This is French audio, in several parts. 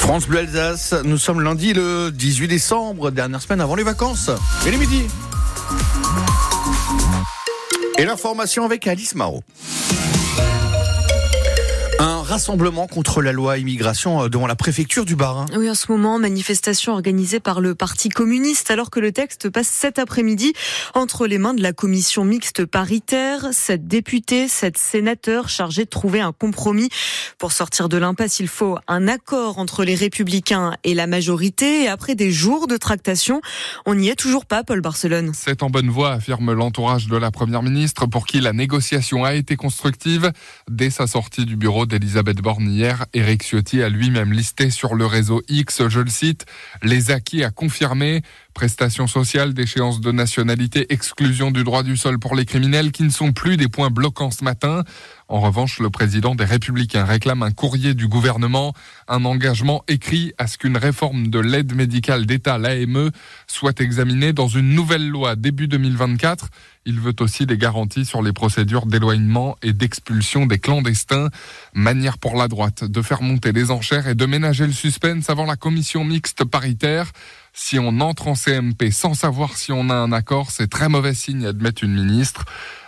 France Bleu Alsace, nous sommes lundi le 18 décembre, dernière semaine avant les vacances. Et les midi. Et l'information avec Alice Marot rassemblement contre la loi immigration euh, devant la préfecture du Bas. Oui, en ce moment, manifestation organisée par le Parti communiste alors que le texte passe cet après-midi entre les mains de la commission mixte paritaire. Sept députés, sept sénateurs chargés de trouver un compromis. Pour sortir de l'impasse, il faut un accord entre les républicains et la majorité. Et après des jours de tractation, on n'y est toujours pas, Paul Barcelone. C'est en bonne voie, affirme l'entourage de la première ministre pour qui la négociation a été constructive dès sa sortie du bureau d'Elisabeth Elisabeth Borne hier, Eric Ciotti a lui-même listé sur le réseau X, je le cite, les acquis à confirmer, prestations sociales, déchéance de nationalité, exclusion du droit du sol pour les criminels qui ne sont plus des points bloquants ce matin. En revanche, le président des Républicains réclame un courrier du gouvernement, un engagement écrit à ce qu'une réforme de l'aide médicale d'État, l'AME, soit examinée dans une nouvelle loi début 2024. Il veut aussi des garanties sur les procédures d'éloignement et d'expulsion des clandestins. Manière pour la droite de faire monter les enchères et de ménager le suspense avant la commission mixte paritaire. Si on entre en CMP sans savoir si on a un accord, c'est très mauvais signe, admet une ministre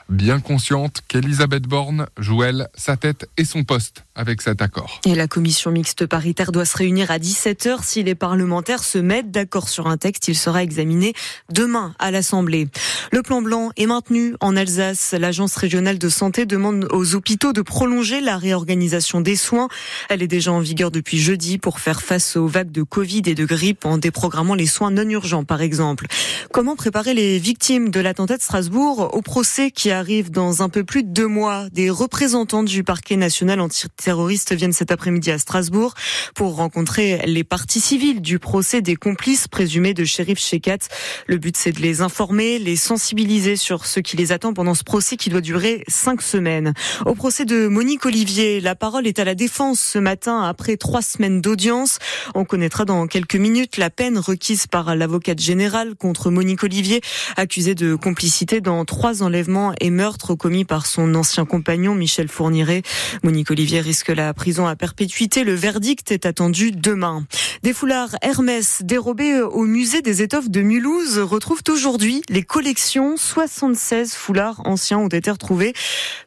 bien consciente qu'Elisabeth Borne joue, elle, sa tête et son poste avec cet accord. Et la commission mixte paritaire doit se réunir à 17h. Si les parlementaires se mettent d'accord sur un texte, il sera examiné demain à l'Assemblée. Le plan blanc est maintenu en Alsace. L'agence régionale de santé demande aux hôpitaux de prolonger la réorganisation des soins. Elle est déjà en vigueur depuis jeudi pour faire face aux vagues de Covid et de grippe en déprogrammant les soins non urgents, par exemple. Comment préparer les victimes de l'attentat de Strasbourg au procès qui arrive dans un peu plus de deux mois? Des représentants du parquet national anti terroristes viennent cet après-midi à Strasbourg pour rencontrer les parties civiles du procès des complices présumés de shérif Shekat. Le but, c'est de les informer, les sensibiliser sur ce qui les attend pendant ce procès qui doit durer cinq semaines. Au procès de Monique Olivier, la parole est à la défense ce matin après trois semaines d'audience. On connaîtra dans quelques minutes la peine requise par l'avocate générale contre Monique Olivier, accusée de complicité dans trois enlèvements et meurtres commis par son ancien compagnon Michel Fourniret. Monique Olivier risque la prison à perpétuité. Le verdict est attendu demain. Des foulards Hermès dérobés au musée des étoffes de Mulhouse retrouvent aujourd'hui les collections. 76 foulards anciens ont été retrouvés.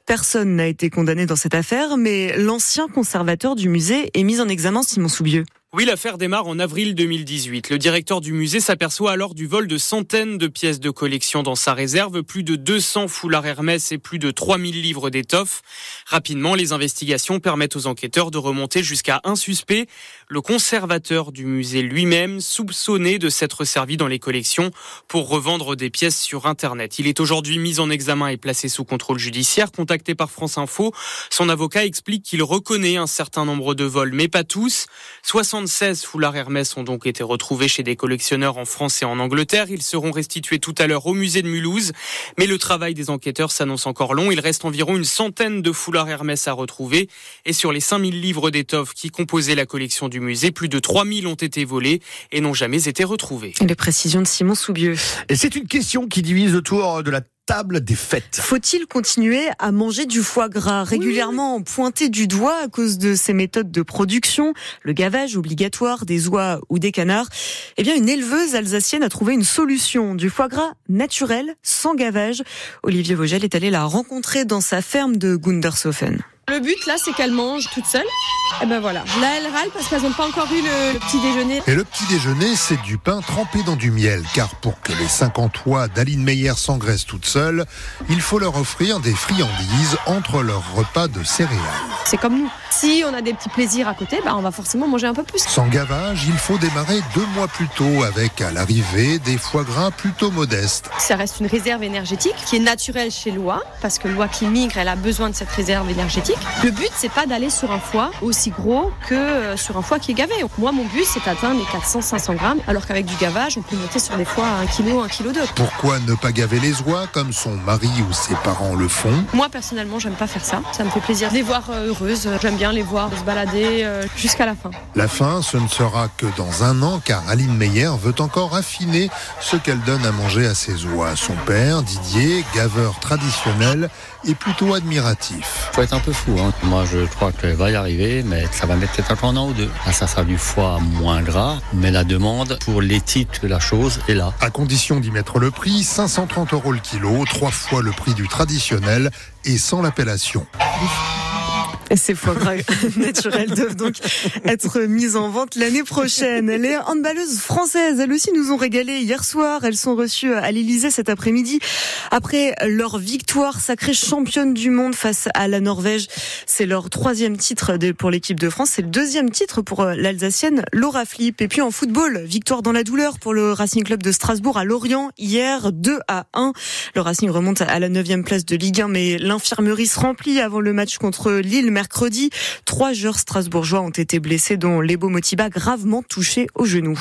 Personne n'a été condamné dans cette affaire, mais l'ancien conservateur du musée est mis en examen, Simon Soubieux. Oui, l'affaire démarre en avril 2018. Le directeur du musée s'aperçoit alors du vol de centaines de pièces de collection dans sa réserve, plus de 200 foulards Hermès et plus de 3000 livres d'étoffes. Rapidement, les investigations permettent aux enquêteurs de remonter jusqu'à un suspect, le conservateur du musée lui-même, soupçonné de s'être servi dans les collections pour revendre des pièces sur Internet. Il est aujourd'hui mis en examen et placé sous contrôle judiciaire. Contacté par France Info, son avocat explique qu'il reconnaît un certain nombre de vols, mais pas tous. 76 foulards Hermès ont donc été retrouvés chez des collectionneurs en France et en Angleterre. Ils seront restitués tout à l'heure au musée de Mulhouse. Mais le travail des enquêteurs s'annonce encore long. Il reste environ une centaine de foulards Hermès à retrouver. Et sur les 5000 livres d'étoffes qui composaient la collection du musée, plus de 3000 ont été volés et n'ont jamais été retrouvés. Les précisions de Simon Soubieux. Et c'est une question qui divise autour de la table des fêtes. Faut-il continuer à manger du foie gras régulièrement pointé du doigt à cause de ces méthodes de production, le gavage obligatoire des oies ou des canards? Eh bien, une éleveuse alsacienne a trouvé une solution du foie gras naturel, sans gavage. Olivier Vogel est allé la rencontrer dans sa ferme de Gundershofen. Le but là, c'est qu'elle mange toute seule. Et ben voilà. Là, elle râle parce qu'elles n'ont pas encore eu le, petit déjeuner. Et le petit déjeuner, c'est du pain trempé dans du miel. Car pour que les 50 oies d'Aline Meyer s'engraissent toutes seules, il faut leur offrir des friandises entre leurs repas de céréales. C'est comme nous. Si on a des petits plaisirs à côté, bah, on va forcément manger un peu plus. Sans gavage, il faut démarrer deux mois plus tôt avec à l'arrivée des foie gras plutôt modestes. Ça reste une réserve énergétique qui est naturelle chez l'oie parce que l'oie qui migre, elle a besoin de cette réserve énergétique. Le but, c'est pas d'aller sur un foie aussi gros que euh, sur un foie qui est gavé. Moi, mon but, c'est d'atteindre les 400-500 grammes, alors qu'avec du gavage, on peut monter sur des foies à 1 kg, 1 kg 2. Pourquoi ne pas gaver les oies comme son mari ou ses parents le font? Moi, personnellement, j'aime pas faire ça. Ça me fait plaisir de les voir euh, heureuses. J'aime bien les voir se balader euh, jusqu'à la fin. La fin, ce ne sera que dans un an, car Aline Meyer veut encore affiner ce qu'elle donne à manger à ses oies. Son père, Didier, gaveur traditionnel, est plutôt admiratif. Faut être un peu fou Hein. Moi, je crois qu'elle va y arriver, mais ça va mettre peut-être un an ou deux. Là, ça sera du foie moins gras, mais la demande pour titres de la chose est là. À condition d'y mettre le prix, 530 euros le kilo, trois fois le prix du traditionnel et sans l'appellation. Ces foie gras naturels doivent donc être mis en vente l'année prochaine. Les handballeuses françaises, elles aussi, nous ont régalé hier soir. Elles sont reçues à l'Elysée cet après-midi après leur victoire sacrée championne du monde face à la Norvège. C'est leur troisième titre pour l'équipe de France. C'est le deuxième titre pour euh, l'Alsacienne Laura Flip. Et puis en football, victoire dans la douleur pour le Racing Club de Strasbourg à Lorient hier 2 à 1. Le Racing remonte à la neuvième place de Ligue 1, mais l'infirmerie se remplit avant le match contre Lille mercredi. Trois joueurs strasbourgeois ont été blessés, dont Lebo Motiba gravement touché au genou.